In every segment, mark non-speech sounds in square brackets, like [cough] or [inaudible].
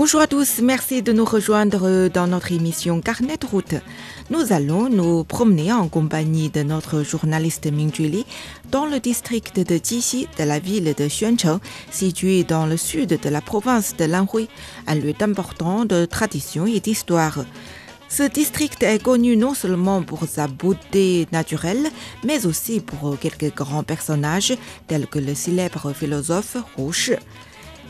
Bonjour à tous, merci de nous rejoindre dans notre émission Carnet de route. Nous allons nous promener en compagnie de notre journaliste Ming Julie dans le district de Jixi de la ville de Xuancheng, situé dans le sud de la province de Lanhui, un lieu important de tradition et d'histoire. Ce district est connu non seulement pour sa beauté naturelle, mais aussi pour quelques grands personnages tels que le célèbre philosophe Rouge.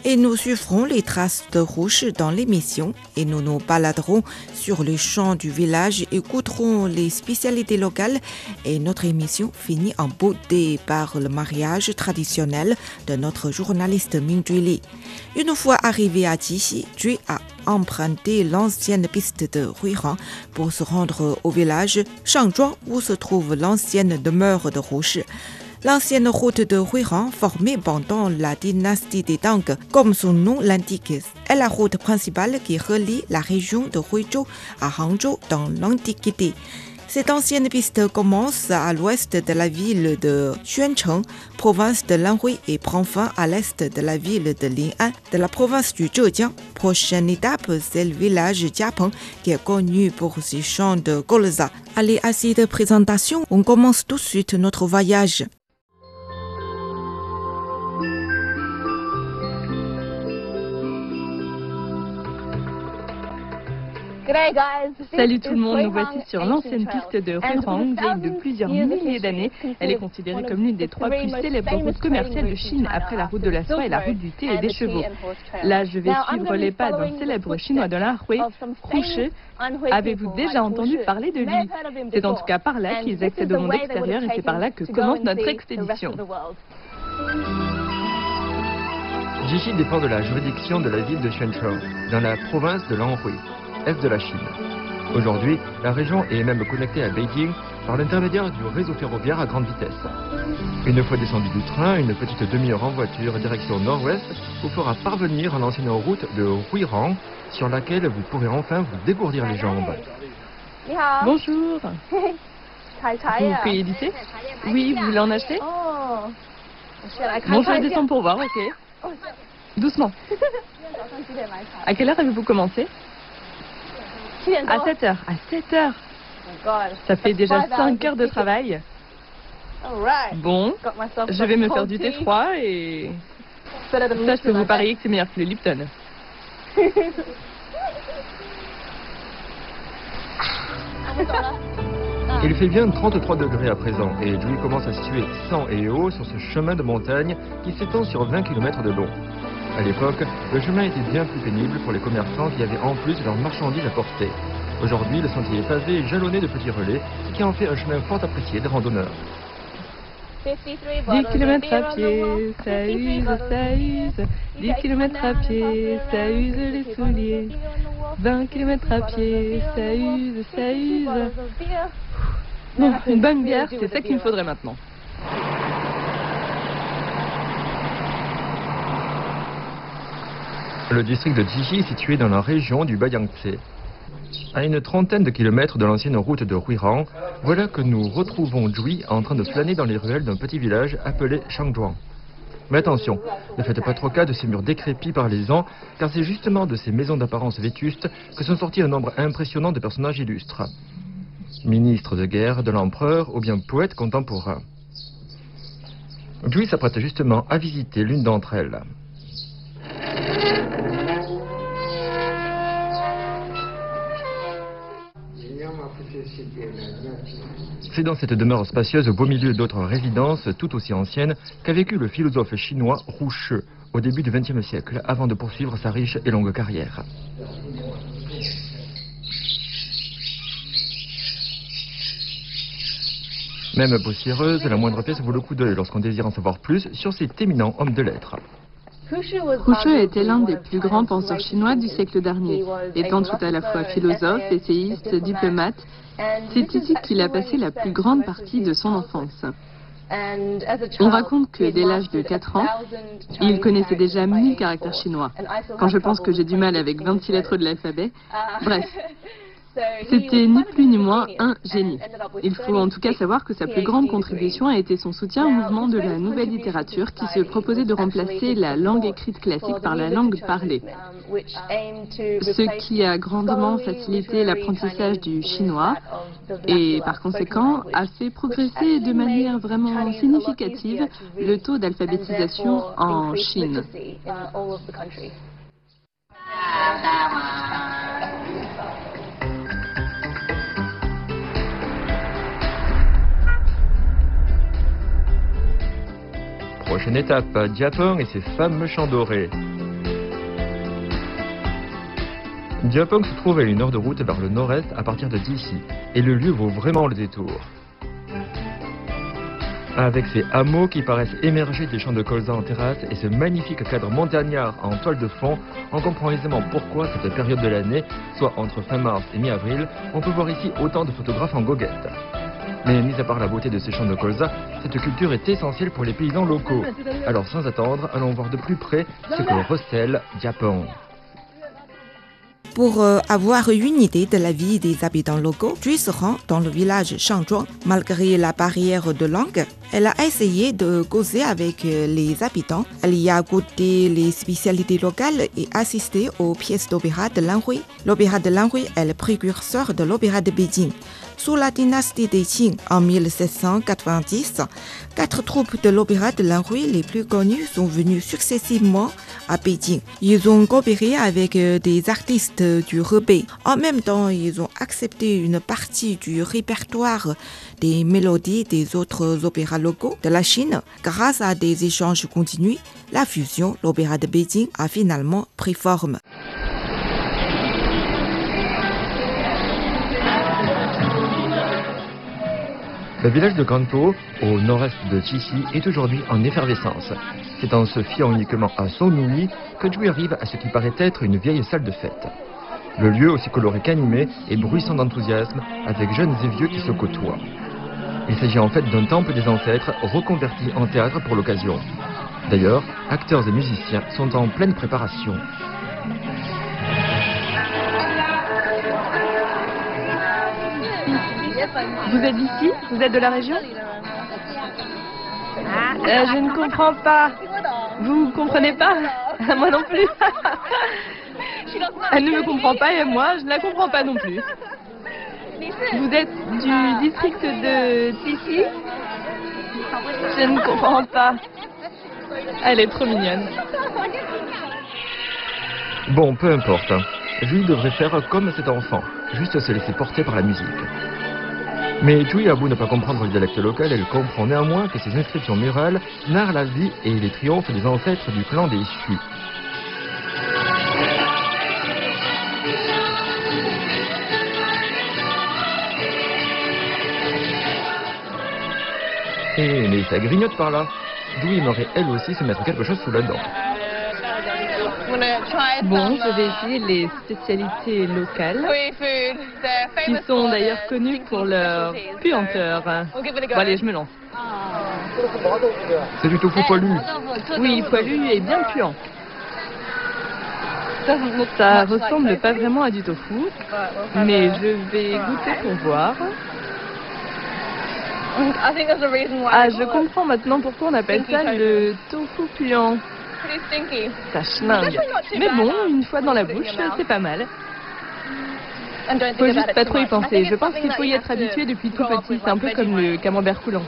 Et nous suivrons les traces de Rouge dans l'émission et nous nous baladerons sur les champs du village, écouterons les spécialités locales et notre émission finit en beauté par le mariage traditionnel de notre journaliste Ming Li. Une fois arrivé à Jixi, Jui a emprunté l'ancienne piste de Huiran pour se rendre au village Shangzhuang où se trouve l'ancienne demeure de Rouge. L'ancienne route de Huiran, formée pendant la dynastie des Tang, comme son nom l'indique, est la route principale qui relie la région de Huizhou à Hangzhou dans l'Antiquité. Cette ancienne piste commence à l'ouest de la ville de Xuancheng, province de Lanhui, et prend fin à l'est de la ville de Lin'an, de la province du Zhejiang. Prochaine étape, c'est le village Jiapeng, qui est connu pour ses champs de colza. Allez, à cette présentation, on commence tout de suite notre voyage. Salut tout le monde, nous voici sur l'ancienne piste de Huirang, vieille de plusieurs milliers d'années. Elle est considérée comme l'une des trois plus célèbres routes commerciales de Chine après la route de la soie et la route du thé et des chevaux. Là, je vais suivre les pas d'un célèbre chinois de la Hui. Avez-vous déjà entendu parler de lui? C'est en tout cas par là qu'ils accèdent au monde extérieur et c'est par là que commence notre expédition. Jixi dépend de la juridiction de la ville de Xuanchou, dans la province de Lanhui est de la Chine. Aujourd'hui, la région est même connectée à Beijing par l'intermédiaire du réseau ferroviaire à grande vitesse. Une fois descendu du train, une petite demi-heure en voiture direction nord-ouest vous fera parvenir à l'ancienne route de Huirang sur laquelle vous pourrez enfin vous dégourdir les jambes. Bonjour [laughs] Vous pouvez éditer Oui, vous voulez en acheter Bon, je vais descendre pour voir, ok [laughs] Doucement. [laughs] À quelle heure avez-vous commencé à 7 heures. À 7 heures. Ça fait déjà 5 heures de travail. Bon, je vais me faire du thé froid et... Ça, je peux vous parier que c'est meilleur que le Lipton. Il fait bien 33 degrés à présent et Julie commence à situer 100 et haut sur ce chemin de montagne qui s'étend sur 20 km de long. À l'époque, le chemin était bien plus pénible pour les commerçants qui avaient en plus leurs marchandises à porter. Aujourd'hui, le sentier est pavé et jalonné de petits relais, ce qui en fait un chemin fort apprécié des randonneurs. 10 km à pied, ça use, ça use. 10 km à pied, ça use les souliers. 20 km à pied, ça use, ça use. Bon, une bonne bière, c'est ça qu'il me faudrait maintenant. Le district de Jixi est situé dans la région du Bayangtze. À une trentaine de kilomètres de l'ancienne route de Huirang, voilà que nous retrouvons Jui en train de flâner dans les ruelles d'un petit village appelé Shangzhuang. Mais attention, ne faites pas trop cas de ces murs décrépits par les ans, car c'est justement de ces maisons d'apparence vétuste que sont sortis un nombre impressionnant de personnages illustres. Ministres de guerre, de l'empereur ou bien poètes contemporains. Jui s'apprête justement à visiter l'une d'entre elles. C'est dans cette demeure spacieuse au beau milieu d'autres résidences tout aussi anciennes qu'a vécu le philosophe chinois Roucheux au début du XXe siècle avant de poursuivre sa riche et longue carrière. Même poussiéreuse, la moindre pièce vaut le coup d'œil lorsqu'on désire en savoir plus sur cet éminent homme de lettres. Roucheux était l'un des plus grands penseurs chinois du siècle dernier. Étant tout à la fois philosophe, essayiste, diplomate, c'est ici qu'il a passé la plus grande partie de son enfance. On raconte que dès l'âge de 4 ans, il connaissait déjà 1000 caractères chinois. Quand je pense que j'ai du mal avec 26 lettres de l'alphabet, bref, c'était ni plus ni moins un génie. Il faut en tout cas savoir que sa plus grande contribution a été son soutien au mouvement de la nouvelle littérature qui se proposait de remplacer la langue écrite classique par la langue parlée, ce qui a grandement facilité l'apprentissage du chinois et par conséquent a fait progresser de manière vraiment significative le taux d'alphabétisation en Chine. Prochaine étape, Diapong et ses fameux champs dorés. Diapong se trouve à une heure de route vers le nord-est à partir de d'ici, et le lieu vaut vraiment le détour. Avec ses hameaux qui paraissent émerger des champs de colza en terrasse et ce magnifique cadre montagnard en toile de fond, on comprend aisément pourquoi cette période de l'année, soit entre fin mars et mi-avril, on peut voir ici autant de photographes en goguette. Mais mis à part la beauté de ces champs de colza, cette culture est essentielle pour les paysans locaux. Alors sans attendre, allons voir de plus près ce que recèle Diapong. Pour euh, avoir une idée de la vie des habitants locaux, Jui se rend dans le village Shangzhuang. Malgré la barrière de langue, elle a essayé de causer avec euh, les habitants. Elle y a goûté les spécialités locales et assisté aux pièces d'opéra de Lanhui. L'opéra de Lanhui est le précurseur de l'opéra de Beijing. Sous la dynastie des Qing en 1790, quatre troupes de l'opéra de Lanhui les plus connues sont venues successivement à Beijing. Ils ont coopéré avec euh, des artistes du Hebei. En même temps, ils ont accepté une partie du répertoire des mélodies des autres opéras locaux de la Chine. Grâce à des échanges continus, la fusion, l'opéra de Beijing, a finalement pris forme. Le village de Kanto, au nord-est de Chichi, est aujourd'hui en effervescence. C'est en se fiant uniquement à son ouïe que Jui arrive à ce qui paraît être une vieille salle de fête. Le lieu, aussi coloré qu'animé, est bruissant d'enthousiasme, avec jeunes et vieux qui se côtoient. Il s'agit en fait d'un temple des ancêtres reconverti en théâtre pour l'occasion. D'ailleurs, acteurs et musiciens sont en pleine préparation. Vous êtes d'ici Vous êtes de la région? Euh, Je ne comprends pas. Vous comprenez pas? [laughs] Moi non plus. [laughs] Elle ne me comprend pas et moi, je ne la comprends pas non plus. Vous êtes du district de Tissi Je ne comprends pas. Elle est trop mignonne. Bon, peu importe. Julie devrait faire comme cet enfant, juste se laisser porter par la musique. Mais Jui a beau ne pas comprendre le dialecte local, elle comprend néanmoins que ces inscriptions murales narrent la vie et les triomphes des ancêtres du clan des Xu. Et mais ça grignote par là. D'où aimerait elle aussi se mettre quelque chose sous la dent. Bon, je vais essayer les spécialités locales, qui sont d'ailleurs connues pour leur puanteur. Bon, allez, je me lance. C'est du tofu poilu. Oui, poilu et bien puant. Ça ressemble pas vraiment à du tofu, mais je vais goûter pour voir. Ah, je comprends maintenant pourquoi on appelle ça le tofu puant. Ça schlingue. Mais bon, une fois dans la bouche, c'est pas mal. Faut juste pas trop y penser. Je pense qu'il faut y être habitué depuis tout petit. C'est un peu comme le camembert coulant.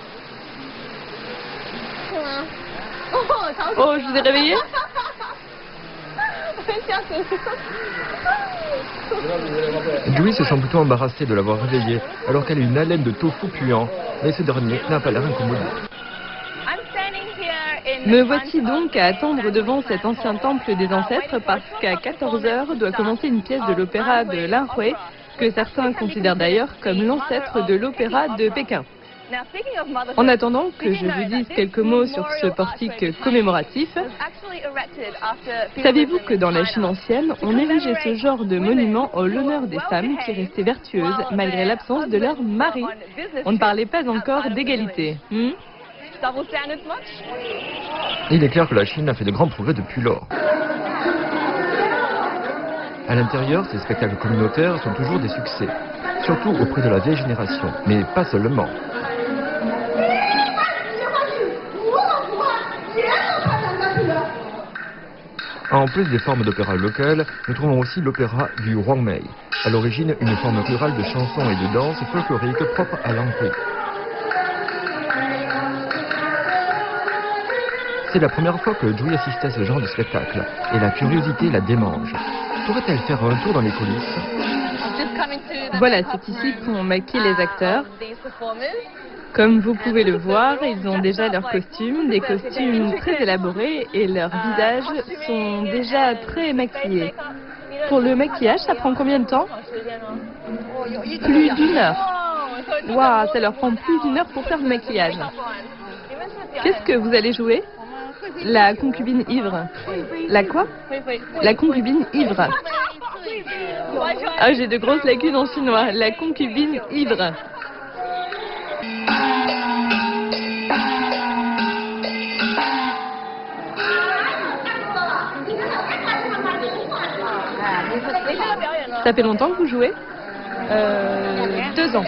Oh, je vous ai réveillé [laughs] [laughs] Joey se sent plutôt embarrassée de l'avoir réveillée, alors qu'elle a une haleine de tofu puant, mais ce dernier n'a pas l'air incommodé. Me voici donc à attendre devant cet ancien temple des ancêtres parce qu'à 14h doit commencer une pièce de l'opéra de Linhui que certains considèrent d'ailleurs comme l'ancêtre de l'opéra de Pékin. En attendant que je vous dise quelques mots sur ce portique commémoratif, savez-vous que dans la Chine ancienne, on érigeait ce genre de monument au l'honneur des femmes qui restaient vertueuses malgré l'absence de leur mari. On ne parlait pas encore d'égalité. hmm? Il est clair que la Chine a fait de grands progrès depuis lors. À l'intérieur, ces spectacles communautaires sont toujours des succès, surtout auprès de la vieille génération, mais pas seulement. En plus des formes d'opéra locales, nous trouvons aussi l'opéra du Huangmei, à l'origine une forme rurale de chansons et de danse folklorique propre à l'Anhui. C'est la première fois que Jui assistait à ce genre de spectacle, et la curiosité la démange. Pourrait-elle faire un tour dans les coulisses? Voilà, c'est ici qu'on maquille les acteurs. Comme vous pouvez le voir, ils ont déjà leurs costumes, des costumes très élaborés et leurs visages sont déjà très maquillés. Pour le maquillage, ça prend combien de temps? Plus d'une heure. Waouh, ça leur prend plus d'une heure pour faire le maquillage. Qu'est-ce que vous allez jouer? La concubine ivre. La quoi? La concubine ivre. Ah, j'ai de grosses lacunes en chinois. La concubine ivre. Ça fait longtemps que vous jouez euh, Deux ans.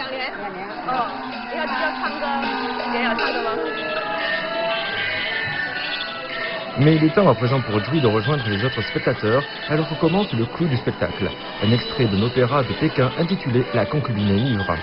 Mais il est temps à présent pour Jui de rejoindre les autres spectateurs, alors que commence le clou du spectacle, un extrait d'un opéra de Pékin intitulé La concubine ivre.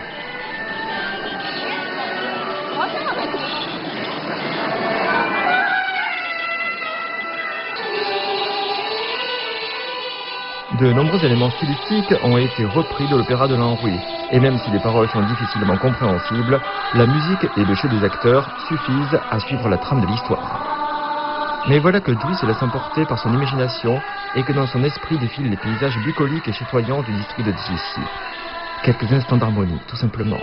De nombreux éléments stylistiques ont été repris de l'opéra de l'Anrouille, et même si les paroles sont difficilement compréhensibles, la musique et le jeu des acteurs suffisent à suivre la trame de l'histoire. Mais voilà que Dewey se laisse emporter par son imagination et que dans son esprit défilent les paysages bucoliques et chatoyants du district de Djissi. Quelques instants d'harmonie, tout simplement.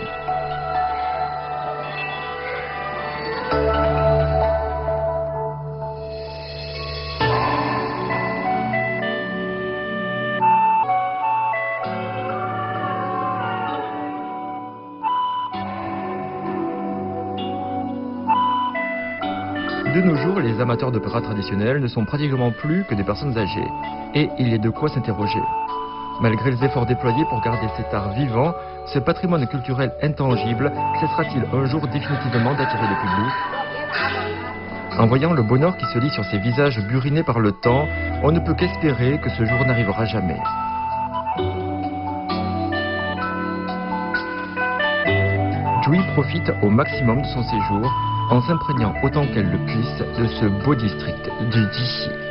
De nos jours, les amateurs d'opéra traditionnels ne sont pratiquement plus que des personnes âgées. Et il a de quoi s'interroger. Malgré les efforts déployés pour garder cet art vivant, ce patrimoine culturel intangible cessera-t-il un jour définitivement d'attirer le public En voyant le bonheur qui se lit sur ces visages burinés par le temps, on ne peut qu'espérer que ce jour n'arrivera jamais. Joey profite au maximum de son séjour en s'imprégnant autant qu'elle le puisse de ce beau district de Dichy.